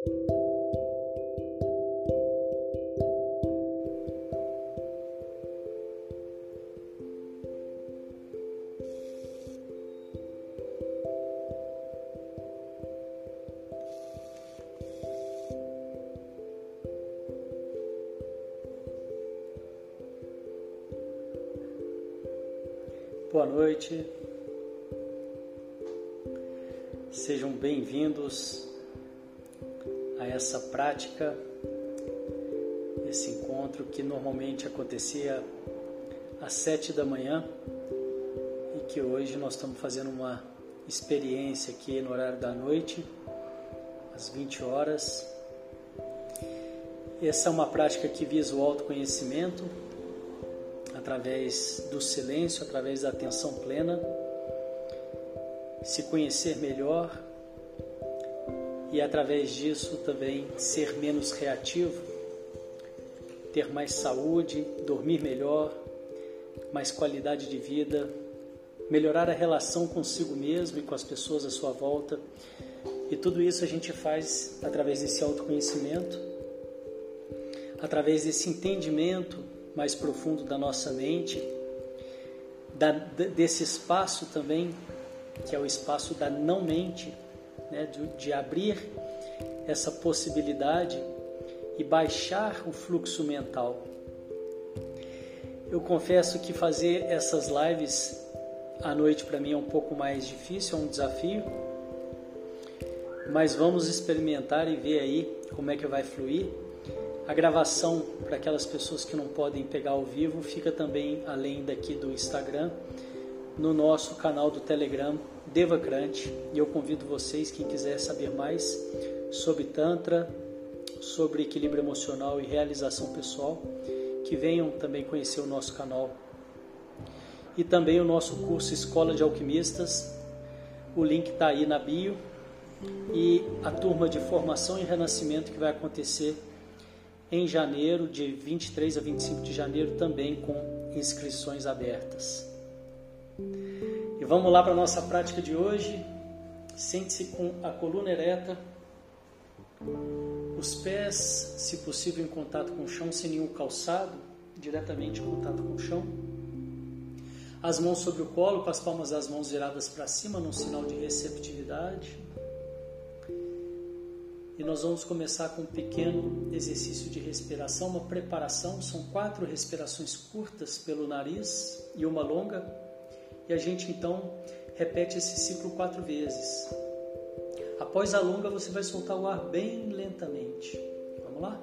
Boa noite, sejam bem-vindos essa prática, esse encontro que normalmente acontecia às sete da manhã e que hoje nós estamos fazendo uma experiência aqui no horário da noite, às 20 horas. Essa é uma prática que visa o autoconhecimento através do silêncio, através da atenção plena, se conhecer melhor e através disso também ser menos reativo, ter mais saúde, dormir melhor, mais qualidade de vida, melhorar a relação consigo mesmo e com as pessoas à sua volta. E tudo isso a gente faz através desse autoconhecimento, através desse entendimento mais profundo da nossa mente, da, desse espaço também, que é o espaço da não-mente, né, de, de abrir essa possibilidade e baixar o fluxo mental. Eu confesso que fazer essas lives à noite para mim é um pouco mais difícil, é um desafio, mas vamos experimentar e ver aí como é que vai fluir. A gravação para aquelas pessoas que não podem pegar ao vivo fica também além daqui do Instagram no nosso canal do Telegram Devacrante e eu convido vocês quem quiser saber mais sobre tantra, sobre equilíbrio emocional e realização pessoal, que venham também conhecer o nosso canal e também o nosso curso Escola de Alquimistas. O link está aí na bio e a turma de formação e renascimento que vai acontecer em janeiro, de 23 a 25 de janeiro, também com inscrições abertas. Vamos lá para a nossa prática de hoje. Sente-se com a coluna ereta, os pés, se possível, em contato com o chão, sem nenhum calçado, diretamente em contato com o chão. As mãos sobre o colo, com as palmas das mãos viradas para cima, num sinal de receptividade. E nós vamos começar com um pequeno exercício de respiração, uma preparação. São quatro respirações curtas pelo nariz e uma longa. E a gente então repete esse ciclo quatro vezes. Após a longa, você vai soltar o ar bem lentamente. Vamos lá?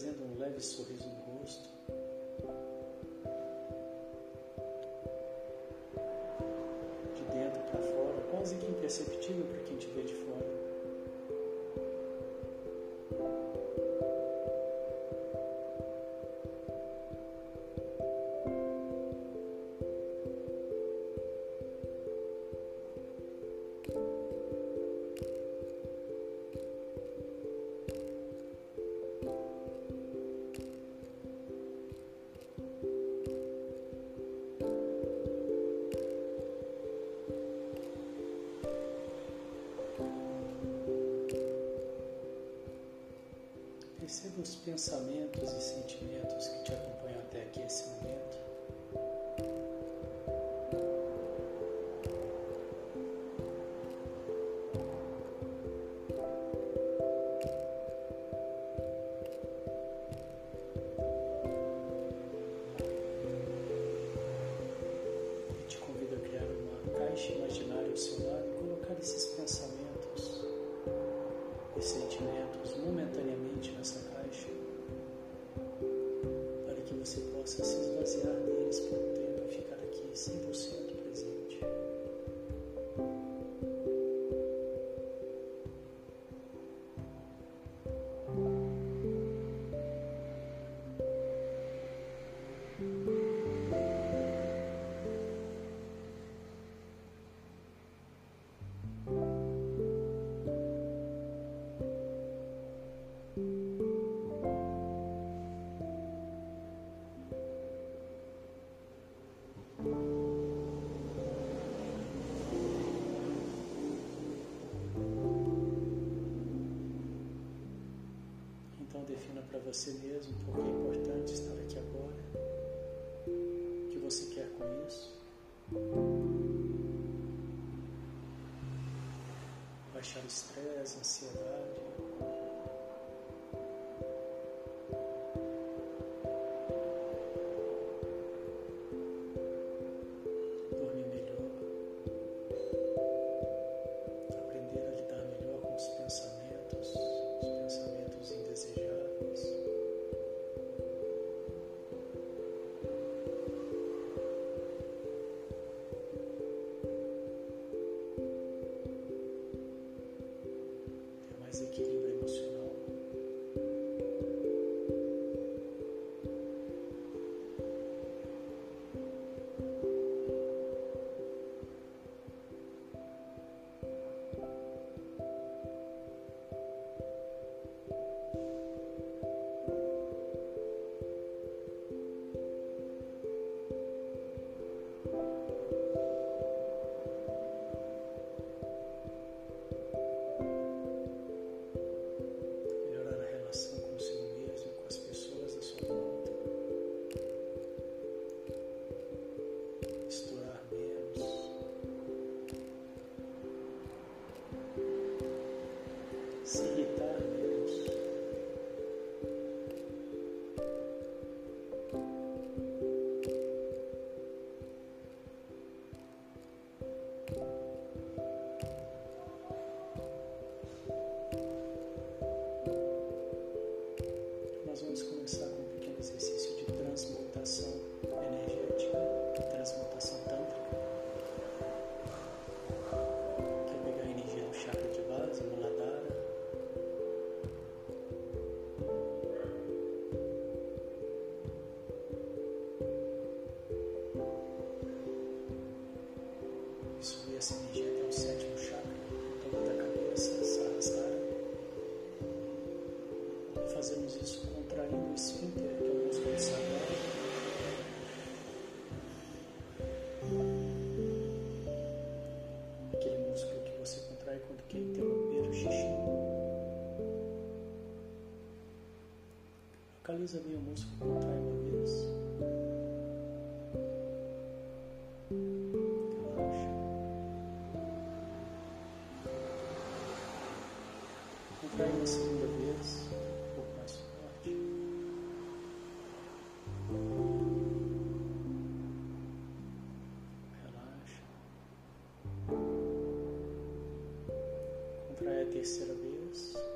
Trazendo um leve sorriso no rosto. De dentro para fora, quase que imperceptível para quem te vê de fora. Pensamentos e sentimentos que te acompanham para você mesmo por que é importante estar aqui agora, o que você quer com isso. Baixar o estresse, a ansiedade. Essa energia até o sétimo chakra, topo da cabeça, Sahasrara. Fazemos isso contraindo o esfíncter, que é o músculo sagrado. Aquele músculo que você contrai quando quer interromper o xixi. Localiza bem o músculo, terceira vez.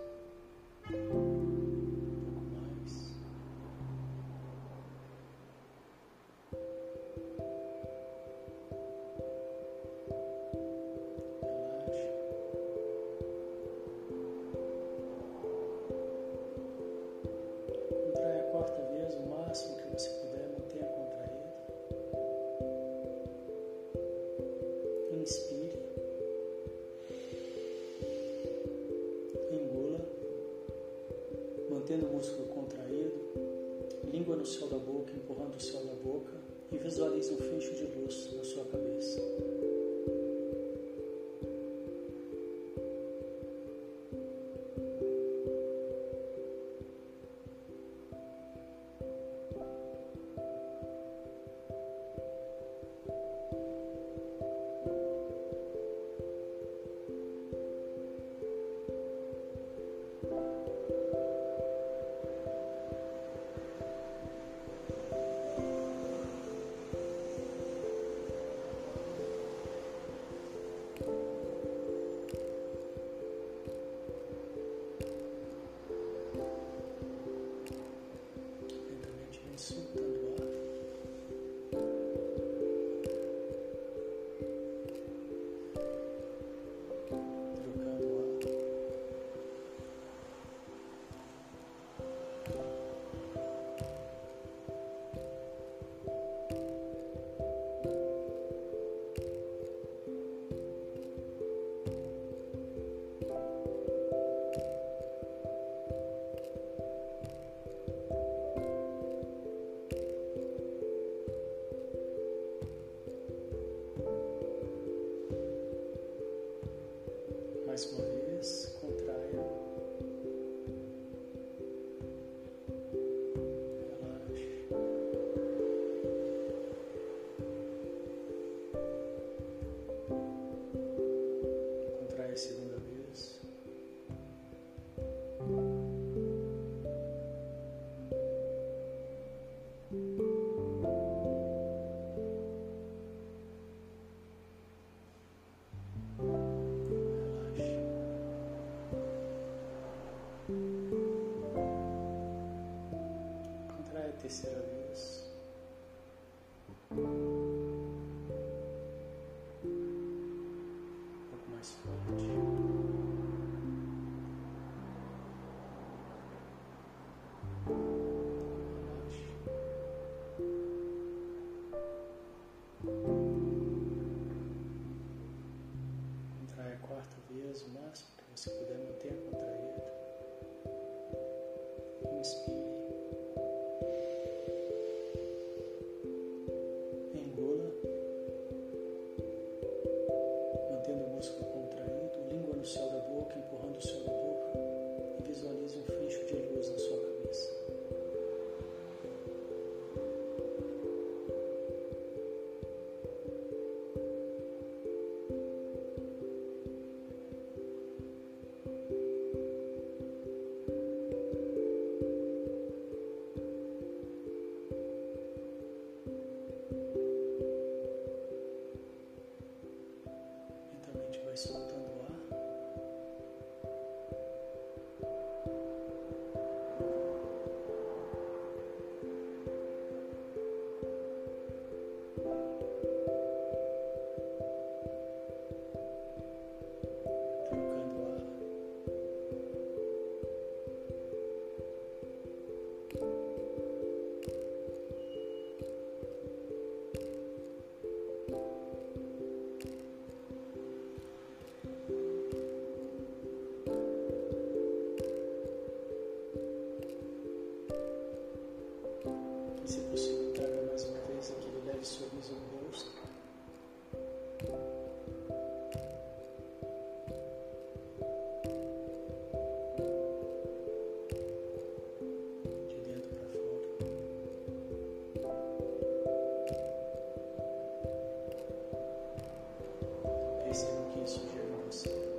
Perceba o que isso gera em você.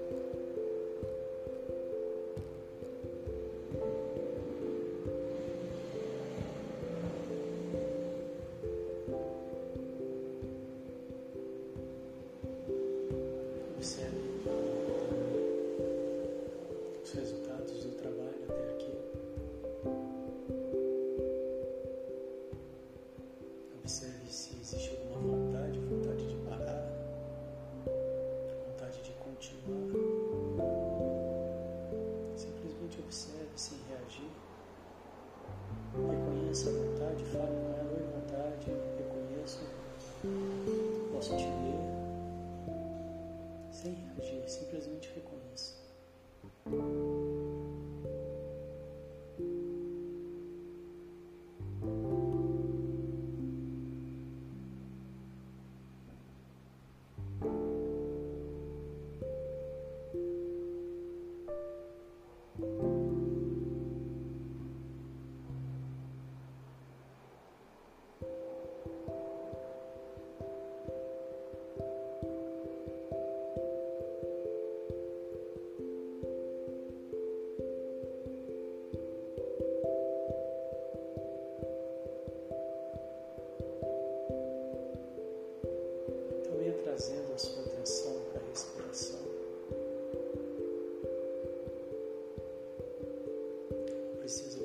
precisa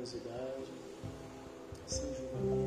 Com amorosidade, sem julgamentos,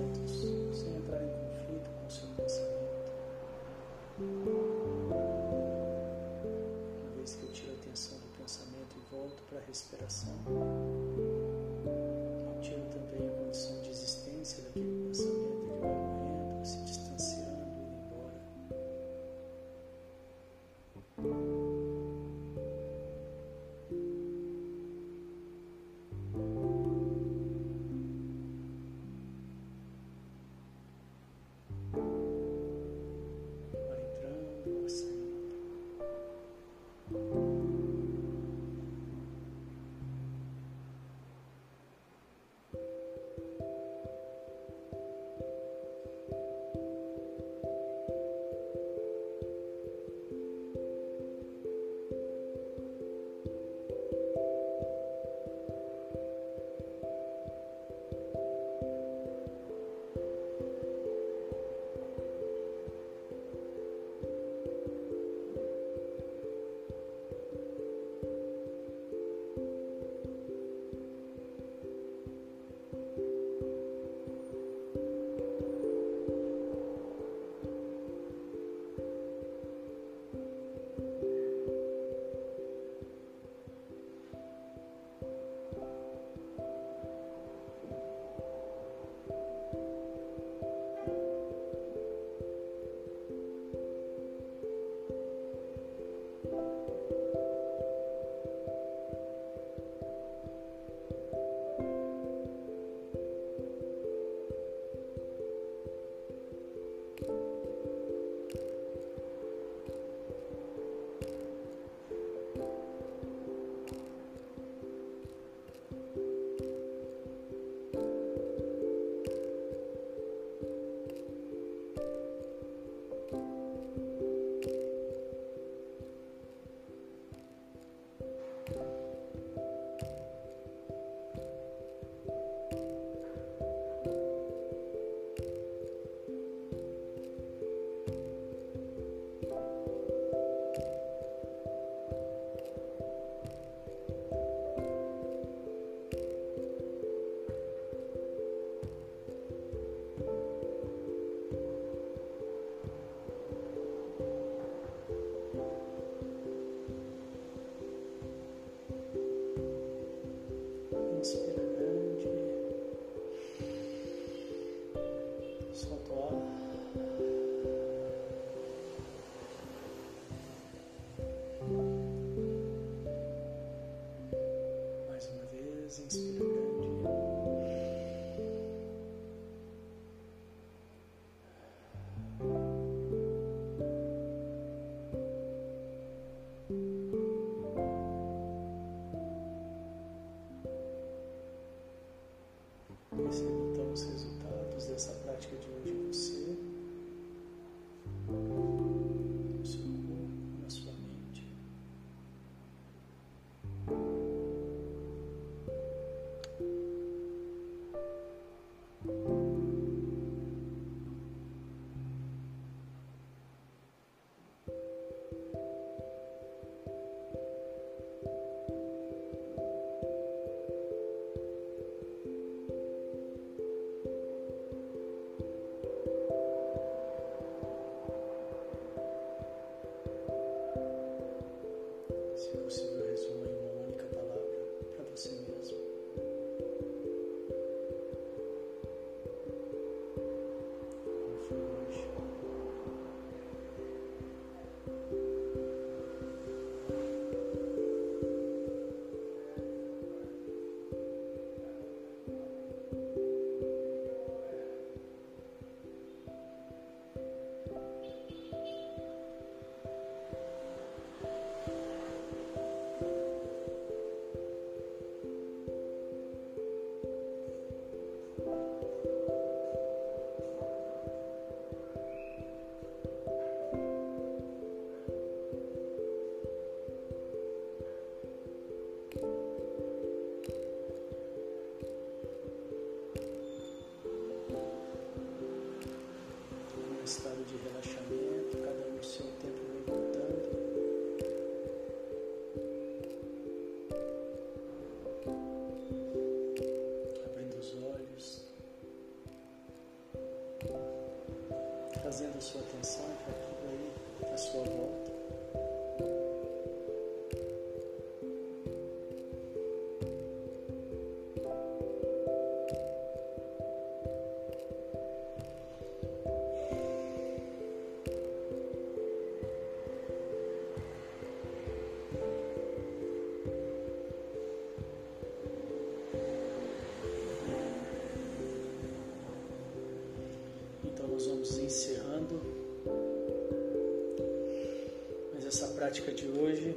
prática de hoje.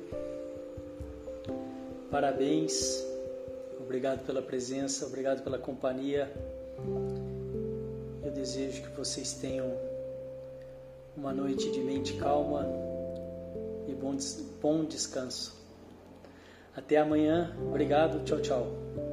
Parabéns, obrigado pela presença, obrigado pela companhia. Eu desejo que vocês tenham uma noite de mente calma e bom, bom descanso. Até amanhã, obrigado, tchau, tchau.